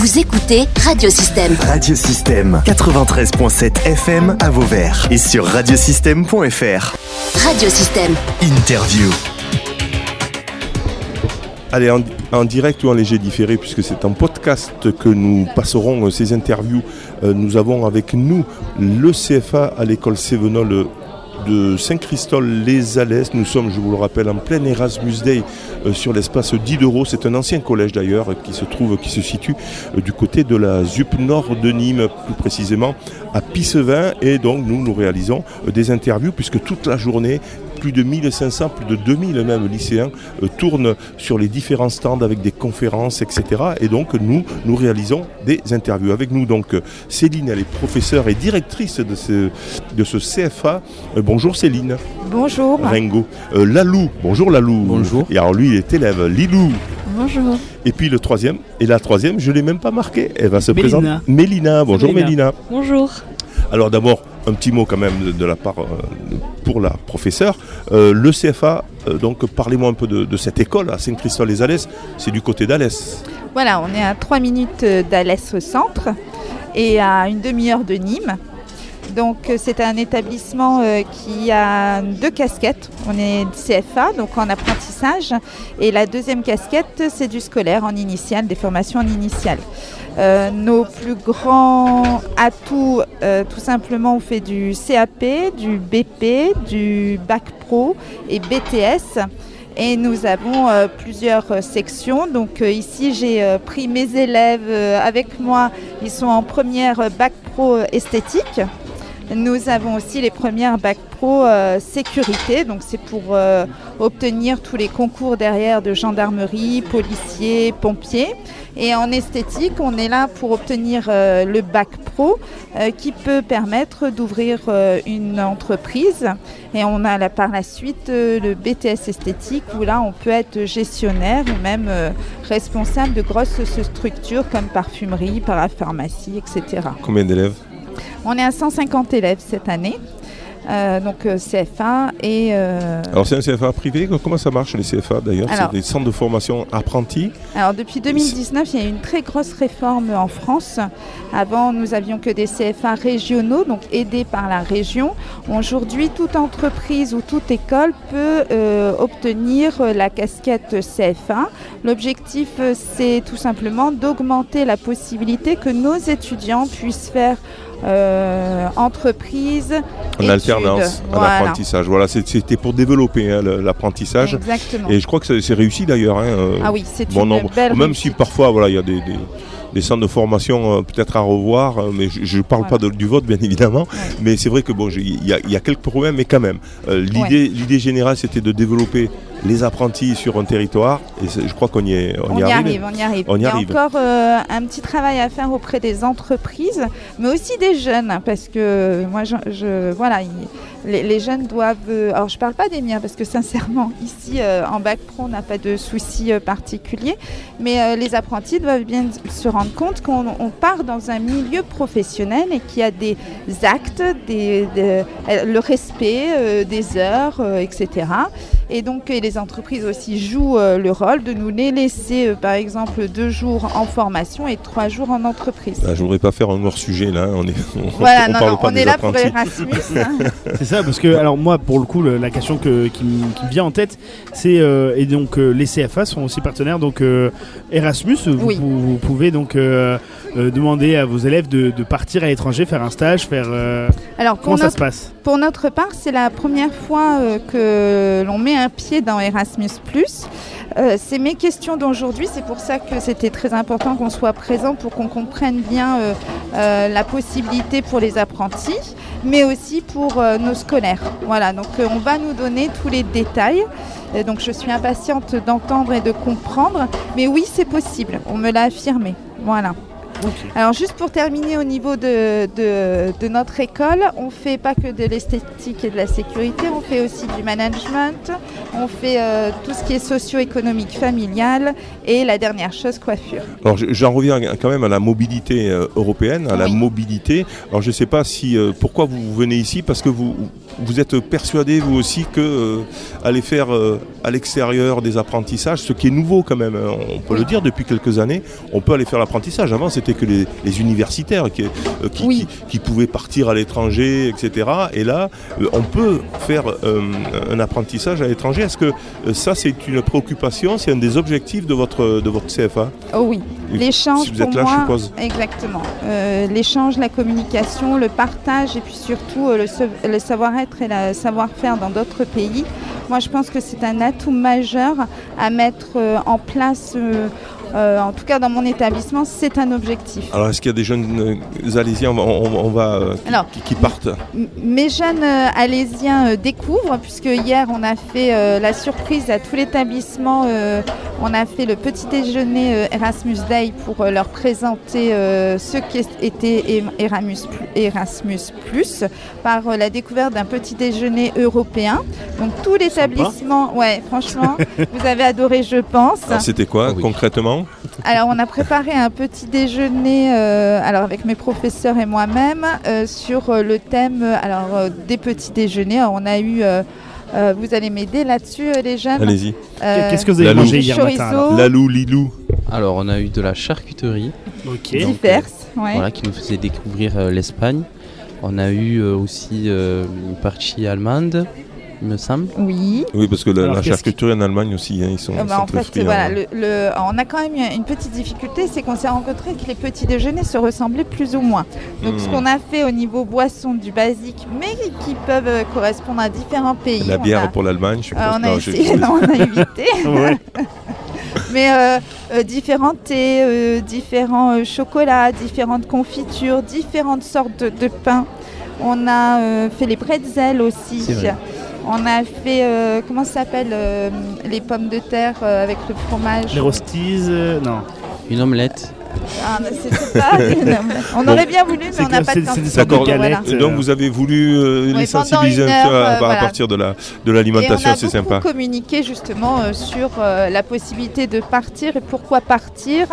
Vous écoutez Radiosystème. Radiosystème 93.7 FM à Vauvert et sur radiosystème.fr. Radiosystème. Interview. Allez, en, en direct ou en léger différé, puisque c'est en podcast que nous passerons euh, ces interviews. Euh, nous avons avec nous le CFA à l'école Sévenol de Saint-Christol-les-Alès. Nous sommes, je vous le rappelle, en plein Erasmus Day euh, sur l'espace d'Idereau. C'est un ancien collège d'ailleurs qui se trouve, qui se situe euh, du côté de la ZUP nord de Nîmes, plus précisément à Pissevin. Et donc nous, nous réalisons euh, des interviews puisque toute la journée, plus de 1500, plus de 2000 même lycéens euh, tournent sur les différents stands avec des conférences, etc. Et donc nous, nous réalisons des interviews. Avec nous donc euh, Céline, elle est professeure et directrice de ce, de ce CFA. Euh, bonjour Céline. Bonjour. Ringo. Euh, Lalou, bonjour Lalou. Bonjour. Et alors lui, il est élève. Lilou. Bonjour. Et puis le troisième, et la troisième, je ne l'ai même pas marqué. Elle va se Mélina. présenter. Mélina. Bonjour Mélina. Mélina. Bonjour. Alors d'abord, un petit mot quand même de, la part euh, pour la professeure. Euh, le CFA, euh, donc parlez-moi un peu de, cette école à Saint-Christophe-les-Alès. C'est du côté d'Alès. Voilà, on est à 3 minutes d'Alès au centre et à une demi-heure de Nîmes. Donc euh, c'est un établissement euh, qui a deux casquettes. On est CFA, donc en apprentissage, et la deuxième casquette, c'est du scolaire en initial, des formations en initial. Euh, nos plus grands atouts, tout simplement, on fait du CAP, du BP, du Bac Pro et BTS. Et nous avons plusieurs sections. Donc ici, j'ai pris mes élèves avec moi. Ils sont en première Bac Pro esthétique. Nous avons aussi les premières Bac Pro euh, sécurité. Donc c'est pour euh, obtenir tous les concours derrière de gendarmerie, policiers, pompiers. Et en esthétique, on est là pour obtenir euh, le Bac Pro qui peut permettre d'ouvrir une entreprise. Et on a là, par la suite le BTS esthétique où là on peut être gestionnaire ou même responsable de grosses structures comme parfumerie, parapharmacie, etc. Combien d'élèves? On est à 150 élèves cette année. Euh, donc euh, CFA et euh, Alors c'est un CFA privé. Comment ça marche les CFA d'ailleurs? C'est des centres de formation apprentis? Alors depuis 2019, il y a eu une très grosse réforme en France. Avant, nous avions que des CFA régionaux, donc aidés par la région. Aujourd'hui, toute entreprise ou toute école peut euh, obtenir la casquette CFA. L'objectif, c'est tout simplement d'augmenter la possibilité que nos étudiants puissent faire euh, entreprise En études. alternance, en Voilà. apprentissage. Voilà, c'était pour développer hein, l'apprentissage. Exactement. Et je crois que c'est réussi d'ailleurs. hein, euh, Ah oui, c'est bon une nombre. belle Même si parfois, voilà, il y a des, des- des centres de formation euh, peut-être à revoir, euh, mais je ne parle Voilà. pas de- du vote, bien évidemment. Ouais. Mais c'est vrai que bon, il y, a- il y a quelques problèmes, mais quand même, euh, l'idée l'idée générale, c'était de développer les apprentis sur un territoire, et je crois qu'on y est, on On y y arrive. arrive, on y arrive. On y Il y a arrive. encore euh, un petit travail à faire auprès des entreprises, mais aussi des jeunes, parce que moi, je, je- voilà, il- les, les jeunes doivent. euh, alors, je parle pas des miens, parce que sincèrement, ici, euh, en bac pro, on n'a pas de soucis particuliers, mais les apprentis doivent bien se rendre compte qu'on on part dans un milieu professionnel et qu'il y a des actes, des, des- le respect des heures, etc. Et donc, et les entreprises aussi jouent euh, le rôle de nous les laisser, euh, par exemple, deux jours en formation et trois jours en entreprise. Ah, je voudrais pas faire un hors sujet là. On est, on, Voilà, on non, parle non, pas on des est là pour apprentis. Erasmus. hein. C'est ça, parce que, alors moi, pour le coup, le- la question que- qui, me qui me vient en tête, c'est, euh, et donc euh, les CFA sont aussi partenaires, donc euh, Erasmus, vous, Oui. vous- vous pouvez donc euh, demander à vos élèves de, de partir à l'étranger, faire un stage, faire... euh, Alors, pour comment ça se passe? pour notre part, c'est la première fois euh, que l'on met un pied dans Erasmus. Euh, c'est mes questions d'aujourd'hui, c'est pour ça que c'était très important qu'on soit présent pour qu'on comprenne bien la possibilité pour les apprentis, mais aussi pour nos scolaires. Voilà, donc on va nous donner tous les détails. Donc je suis impatiente d'entendre et de comprendre, mais oui, c'est possible, on me l'a affirmé. Voilà. Alors juste pour terminer au niveau de, de- de notre école, on fait pas que de l'esthétique et de la sécurité, on fait aussi du management, on fait euh, tout ce qui est socio-économique familial et la dernière chose, coiffure. Alors je- j'en reviens quand même à la mobilité euh, européenne, à la mobilité. Alors je ne sais pas si euh, pourquoi vous venez ici parce que vous vous êtes persuadé vous aussi que euh, aller faire à l'extérieur des apprentissages, ce qui est nouveau quand même, hein, on peut le dire depuis quelques années, on peut aller faire l'apprentissage. Avant c'était que les, les universitaires qui, euh, qui, Oui. qui- qui pouvaient partir à l'étranger, etc. Et là euh, on peut faire euh, un apprentissage à l'étranger. Est-ce que ça c'est une préoccupation, c'est un des objectifs de votre de votre CFA Oh oui, l'échange si vous êtes pour là, je moi, suppose. exactement. Euh, l'échange, la communication, le partage et puis surtout euh, le, sa- le savoir-être et le savoir-faire dans d'autres pays. Moi, je pense que c'est un atout majeur à mettre euh, en place. Euh, en tout cas, dans mon établissement, c'est un objectif. Alors, est-ce qu'il y a des jeunes euh, Alésiens on va, on- on va, euh, qui, Alors, qui- qui partent Mes jeunes euh, alésiens euh, découvrent, puisque hier on a fait euh, la surprise à tout l'établissement. euh, on a fait le petit déjeuner euh, Erasmus Day pour euh, leur présenter euh, ce qu'était Erasmus, Erasmus Plus par euh, la découverte d'un petit déjeuner européen. Donc tout l'établissement, ouais, franchement, vous avez adoré, je pense. C'était quoi Ah oui. concrètement Alors, on a préparé un petit déjeuner, euh, alors avec mes professeurs et moi-même, euh, sur euh, le thème alors, euh, des petits déjeuners. Alors, on a eu, euh, euh, vous allez m'aider là-dessus, euh, les jeunes. Allez-y. Euh, Qu'est-ce que vous avez mangé hier Chorizo. matin alors Lalou, Lilou. Alors, on a eu de la charcuterie Ok. diverses, ouais. voilà, qui nous faisait découvrir euh, l'Espagne. On a eu euh, aussi euh, une partie allemande, me semble. Oui. Oui, parce que la, Alors, la charcuterie en Allemagne aussi, hein, ils sont, Euh, ils bah, sont en très fait, friands, voilà, hein. le, le- on a quand même eu une petite difficulté, c'est qu'on s'est rencontré que les petits déjeuners se ressemblaient plus ou moins. Donc, ce Hmm. qu'on a fait au niveau boisson du basique, mais qui peuvent euh, correspondre à différents pays. La bière a- pour l'Allemagne, je. Euh, on a essayé, non, on a évité. Mais euh, euh, différents thés, euh, différents euh, chocolats, différentes confitures, différentes sortes de, de pains. On a euh, fait les pretzels aussi. C'est vrai. On a fait, euh, comment ça s'appelle, euh, les pommes de terre euh, avec le fromage. Les rosties, euh, non. Une omelette. Ah, pas. On aurait bien voulu, mais on n'a pas de galettes. Voilà. Donc euh, vous avez voulu euh, les Oui, pendant sensibiliser une un peu heure, à, euh, à voilà. partir de la de on l'alimentation, a c'est beaucoup sympa. communiqué justement euh, sur euh, la possibilité de partir et pourquoi partir,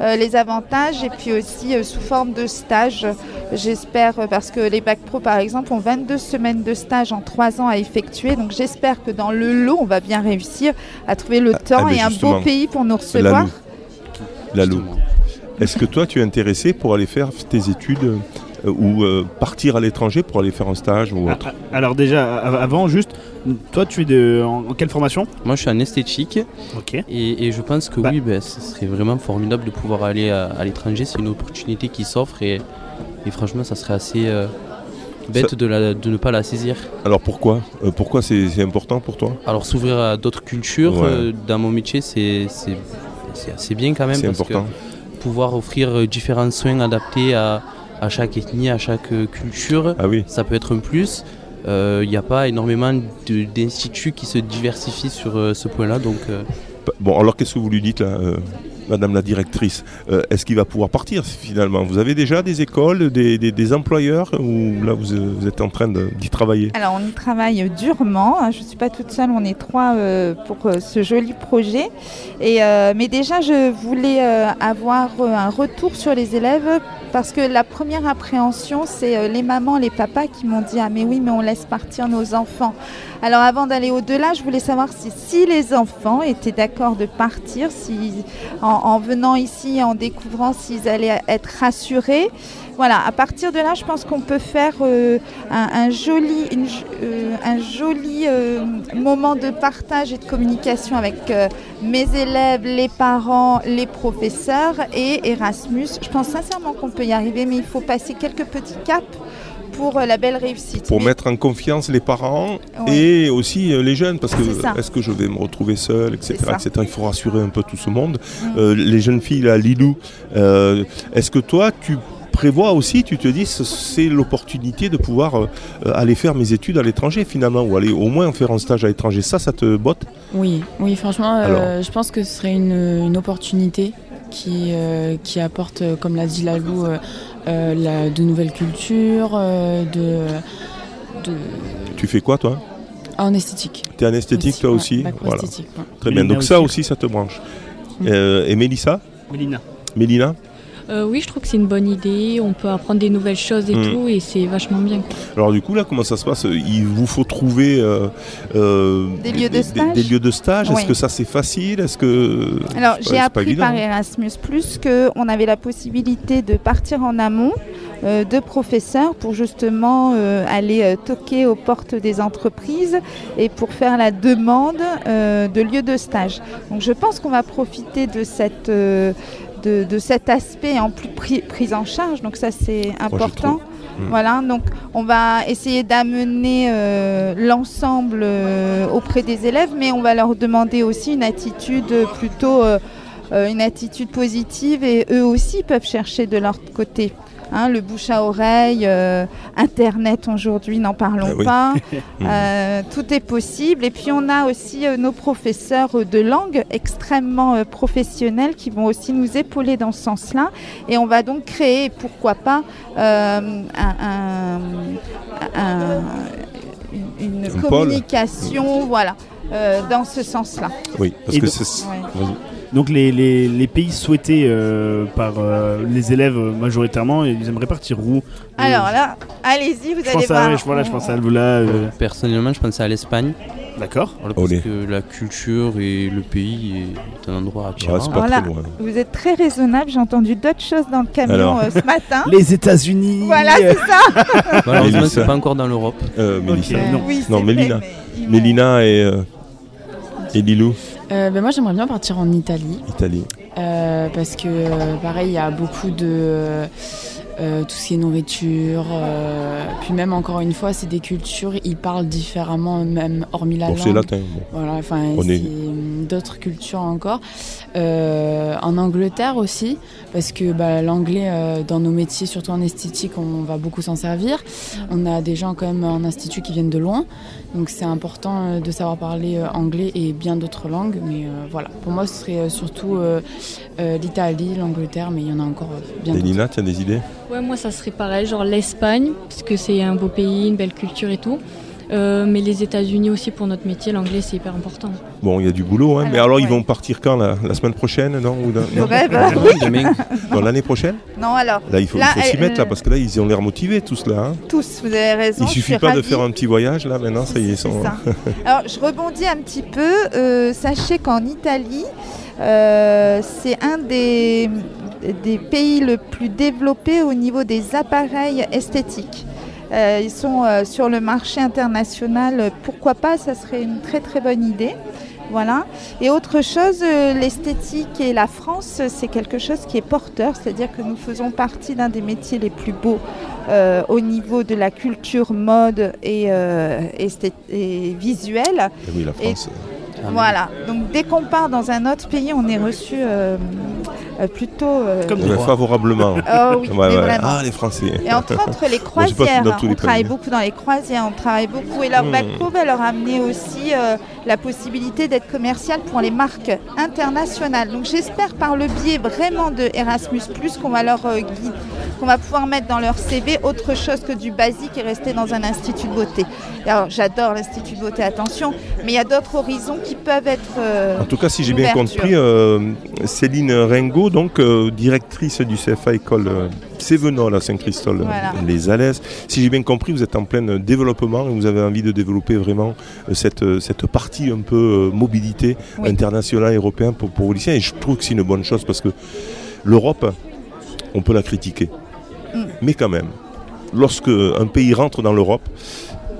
euh, les avantages et puis aussi euh, sous forme de stage. J'espère, euh, parce que les bacs pro par exemple ont 22 semaines de stage en 3 ans à effectuer. Donc j'espère que dans le lot, on va bien réussir à trouver le temps mais et un beau pays pour nous recevoir. La loup. Est-ce que toi, tu es intéressé pour aller faire tes études euh, ou euh, partir à l'étranger pour aller faire un stage ou autre? Ah, Alors déjà, av- avant, juste, toi tu es de, en, en quelle formation? Moi, je suis en esthétique Ok. et, et je pense que Bah. oui, ben, ce serait vraiment formidable de pouvoir aller à, à l'étranger. C'est une opportunité qui s'offre et, et franchement, ça serait assez euh, bête Ça- de, la- de ne pas la saisir. Alors pourquoi? Euh, Pourquoi c'est important pour toi? Alors, s'ouvrir à d'autres cultures, Ouais. euh, dans mon métier, c'est c'est- c'est assez bien quand même. C'est parce important. que pouvoir offrir euh, différents soins adaptés à, à chaque ethnie, à chaque euh, culture, Ah oui. ça peut être un plus. Il n'y a pas énormément d'instituts qui se diversifient sur euh, ce point-là, donc euh, Bon, alors qu'est-ce que vous lui dites là, euh, Madame la directrice Euh, Est-ce qu'il va pouvoir partir finalement? Vous avez déjà des écoles, des, employeurs ou là vous, êtes en train d'y travailler? Alors on y travaille durement. hein. Je ne suis pas toute seule, on est trois euh, pour euh, ce joli projet. Et, mais déjà, je voulais avoir un retour sur les élèves parce que la première appréhension, c'est les mamans, les papas qui m'ont dit Ah, mais oui, mais on laisse partir nos enfants. Alors avant d'aller au-delà, je voulais savoir si, si les enfants étaient d'accord de partir, si, en, en venant ici, en découvrant s'ils allaient être rassurés. Voilà, à partir de là, je pense qu'on peut faire euh, un, joli, euh, un joli euh, moment de partage et de communication avec mes élèves, les parents, les professeurs et Erasmus. Je pense sincèrement qu'on peut y arriver, mais il faut passer quelques petits caps pour euh, la belle réussite. Pour Mais- mettre en confiance les parents Ouais. et aussi euh, les jeunes, parce que est-ce que je vais me retrouver seul, etc., etc. Il faut rassurer un peu tout ce monde. Mm. Euh, les jeunes filles, là, Lilou, euh, est-ce que toi, tu prévois aussi, tu te dis, ce- c'est l'opportunité de pouvoir euh, aller faire mes études à l'étranger finalement, ou aller au moins faire un stage à l'étranger? Ça, ça te botte? Oui, oui, franchement, euh, Alors je pense que ce serait une, une opportunité qui, euh, qui apportent, euh, comme l'a dit Lalou, euh, la- de nouvelles cultures, euh, de, de- Tu fais quoi toi? En esthétique. T'es en esthétique toi ouais, aussi Voilà. esthétique, ouais. Très bien. Donc ça aussi. aussi, ça te branche. Mm. Euh, et Mélissa? Mélina. Mélina? Euh, oui, je trouve que c'est une bonne idée. On peut apprendre des nouvelles choses et Mm. tout, et c'est vachement bien. quoi. Alors du coup là, comment ça se passe? Il vous faut trouver euh, euh, Des lieux de stage Des, lieux de stage? Oui. Est-ce que ça c'est facile? Est-ce que Alors, j'ai appris évident, par. Erasmus Plus qu'on avait la possibilité de partir en amont de professeurs pour justement euh, aller euh, toquer aux portes des entreprises et pour faire la demande euh, de lieux de stage. Donc, je pense qu'on va profiter de cette euh, de, de cet aspect en plus pris, prise en charge. Donc ça c'est important. Mm. Voilà, donc on va essayer d'amener euh, l'ensemble euh, auprès des élèves, mais on va leur demander aussi une attitude plutôt euh, une attitude positive et eux aussi peuvent chercher de leur côté. Hein, le bouche à oreille, euh, Internet aujourd'hui, n'en parlons Ah oui. pas. Euh, tout est possible. Et puis on a aussi euh, nos professeurs de langue extrêmement euh, professionnels qui vont aussi nous épauler dans ce sens-là. Et on va donc créer, pourquoi pas, euh, un- un- un- une, une Un pôle. communication, voilà, euh, dans ce sens-là. Oui, parce Et que c'est. Ouais. Donc les, les- les pays souhaités euh, par euh, les élèves euh, majoritairement, ils aimeraient partir où? Alors là, allez-y, vous je allez pense, à, ouais, je, voilà, je pense à Alvola. euh, Personnellement, je pensais à l'Espagne, D'accord. voilà, parce Olé. que la culture et le pays est un endroit attirant. Voilà. loin. Vous êtes très raisonnable. J'ai entendu d'autres choses dans le camion Alors euh, ce matin. Les États-Unis. Voilà, c'est ça. Malheureusement, c'est pas encore dans l'Europe. Euh, non. Oui, Non, Mélina. mais et, euh, et Lilou, Euh, ben moi, j'aimerais bien partir en Italie. Italie. Euh, parce que euh, pareil, il y a beaucoup de euh, tout ce qui est nourriture. euh, puis même encore une fois, c'est des cultures, ils parlent différemment, même hormis la Bon, c'est langue. latin. bon. Voilà, enfin, est- c'est d'autres cultures encore. Euh, en Angleterre aussi, parce que bah, l'anglais, dans nos métiers, surtout en esthétique, on va beaucoup s'en servir. On a des gens quand même en institut qui viennent de loin, donc c'est important euh, de savoir parler euh, anglais et bien d'autres langues. Mais euh, voilà, pour moi, ce serait surtout euh, euh, l'Italie, l'Angleterre, mais il y en a encore bien Et d'autres. Lina, tu as des idées? Ouais, moi, ça serait pareil, genre l'Espagne, parce que c'est un beau pays, une belle culture et tout. Euh, mais les États-Unis aussi, pour notre métier, l'anglais, c'est hyper important. Bon, il y a du boulot, hein, mais Alors, ils vont partir quand la, la semaine prochaine non, ou dans- Le non rêve. Demain, Non, l'année prochaine? Non, alors, Là, il faut, s'y mettre là, parce que là, ils ont l'air motivés tous là. hein. tous, vous avez raison. Il suffit pas de faire un petit voyage là, maintenant, ça y est, sont. ça. Alors, je rebondis un petit peu. Euh, sachez qu'en Italie, euh, c'est un des, des pays le plus développés au niveau des appareils esthétiques. Euh, ils sont euh, sur le marché international. Pourquoi pas Ça serait une très très bonne idée. Voilà. Et autre chose, euh, l'esthétique et la France, c'est quelque chose qui est porteur, c'est-à-dire que nous faisons partie d'un des métiers les plus beaux euh, au niveau de la culture mode et, euh, et visuelle. Oui, la France. Ah, Voilà. Donc dès qu'on part dans un autre pays, on est reçu plutôt. euh, Comme favorablement. Oh oui, Ouais, mais ouais. vraiment. Ah, les Français. Et entre autres, les croisières. les on travaille beaucoup dans les croisières, on travaille beaucoup. Et leur pro va leur amener aussi euh, la possibilité d'être commercial pour les marques internationales. Donc j'espère par le biais vraiment de Erasmus, qu'on va leur euh, guide, qu'on va pouvoir mettre dans leur CV autre chose que du basique et rester dans un institut de beauté. Alors j'adore l'institut de beauté, attention, mais il y a d'autres horizons qui peuvent être. euh, En tout cas, si j'ai bien compris, euh, Céline Ringo, donc euh, directrice du CFA école Cévenol à Saint-Christol, euh, Voilà. les Alès. Si j'ai bien compris, vous êtes en plein développement et vous avez envie de développer vraiment cette, cette partie un peu mobilité Oui. internationale et européenne pour, pour vos lycéens. Et je trouve que c'est une bonne chose parce que l'Europe, on peut la critiquer. Mais quand même, lorsque un pays rentre dans l'Europe,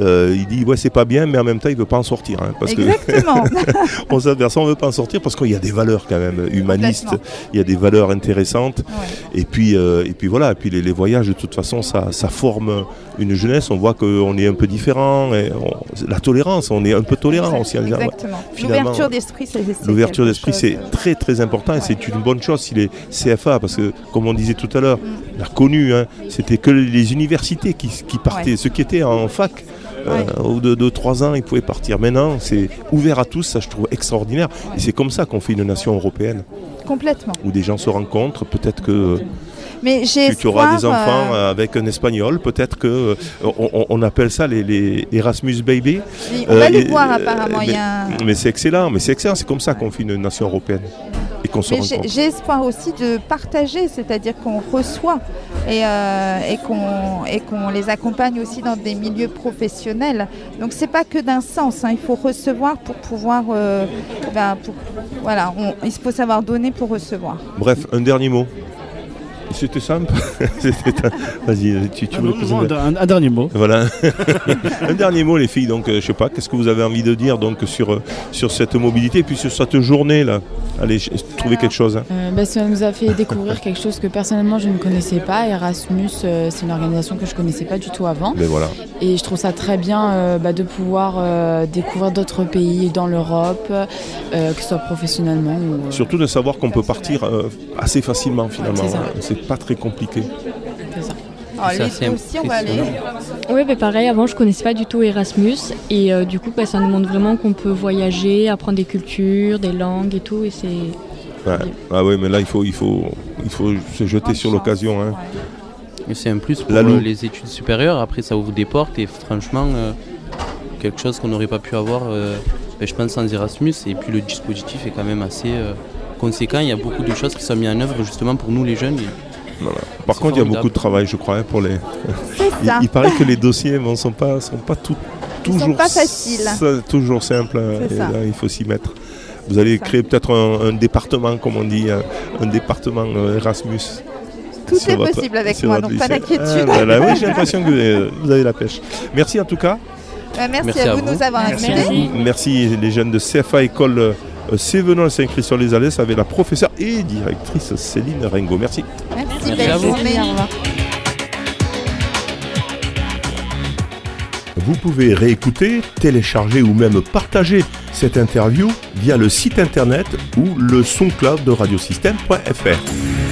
euh, il dit ouais c'est pas bien mais en même temps il veut pas en sortir hein, parce que Exactement. on s'aperçoit on veut pas en sortir parce qu'il y a des valeurs quand même humanistes, il y a des valeurs intéressantes Ouais. et puis euh, et puis voilà et puis les, les voyages de toute façon ça, ça forme une jeunesse on voit qu'on est un peu différent et on- la tolérance on est un peu tolérant aussi Exactement. L'ouverture d'esprit, c'est L'ouverture d'esprit, c'est euh, très très important et c'est une bonne chose si les CFA, parce que comme on disait tout à l'heure, Mm. On a connu, hein, c'était que les universités qui, qui partaient, Ouais. ceux qui étaient en fac. euh, au bout de 2-3 ans, ils pouvaient partir. Maintenant, c'est ouvert à tous, ça je trouve extraordinaire. Et c'est comme ça qu'on fait une nation européenne. Complètement. où des gens se rencontrent. Peut-être que Mais tu, tu auras des enfants euh, avec un espagnol. Peut-être que euh, on, appelle ça les, les Erasmus baby. oui, on va Euh, le et- voir apparemment. mais- a un- Mais c'est excellent. Mais c'est excellent. C'est comme ça qu'on fait une nation européenne et qu'on se Mais j'ai espoir aussi de partager, c'est-à-dire qu'on reçoit et, euh, et qu'on les accompagne aussi dans des milieux professionnels. Donc c'est pas que d'un sens, hein, il faut recevoir pour pouvoir, euh, ben, pour- voilà, on- il faut savoir donner pour recevoir. Bref, un dernier mot. C'était simple. Vas-y, tu, tu Ah voulais non, poser non, une- un, un dernier mot. Voilà. un dernier mot, les filles. Donc, euh, je sais pas, qu'est-ce que vous avez envie de dire donc sur euh, sur cette mobilité et puis sur cette journée là? Allez, trouvez quelque chose. hein. Euh, bah, ça nous a fait découvrir quelque chose que personnellement je ne connaissais pas. Erasmus, euh, c'est une organisation que je connaissais pas du tout avant. Mais voilà. Et je trouve ça très bien euh, bah, de pouvoir euh, découvrir d'autres pays dans l'Europe, euh, que ce soit professionnellement ou. euh, Surtout de savoir qu'on peut partir euh, assez facilement finalement. C'est pas très compliqué. c'est ça. Alors, C'est les assez deux aussi, on va aller. impressionnant. Oui, mais pareil, avant je connaissais pas du tout Erasmus et euh, du coup bah, ça nous montre vraiment qu'on peut voyager, apprendre des cultures, des langues et tout et c'est Ouais. Ah oui, mais là il faut il faut il faut se jeter sur l'occasion. hein. ouais. C'est un plus pour euh, les études supérieures. Après, ça ouvre des portes et franchement, euh, quelque chose qu'on n'aurait pas pu avoir, euh, ben, je pense, sans Erasmus. Et puis le dispositif est quand même assez euh, conséquent. Il y a beaucoup de choses qui sont mises en œuvre justement pour nous les jeunes. Voilà. Par contre, il y a beaucoup de travail, je crois, hein, pour les. Il, ça. il paraît que les dossiers ne sont pas sont pas tout, Ils sont toujours pas faciles. toujours simples. hein, et là, il faut s'y mettre. Vous allez créer peut-être un, un département, comme on dit, un, un département euh, Erasmus. Tout est votre- possible avec moi, donc pas d'inquiétude. Ah, voilà, oui, j'ai l'impression que euh, vous avez la pêche. Merci en tout cas. Euh, merci, Merci à vous de nous avoir invités. Merci. Merci les jeunes de CFA École euh, Sévenol Saint-Christ-sur-les-Alès avec la professeure et directrice Céline Ringo. Merci. Merci, Merci belle à vous. Au revoir. Vous pouvez réécouter, télécharger ou même partager cette interview via le site internet ou le SoundCloud de radiosystème.fr.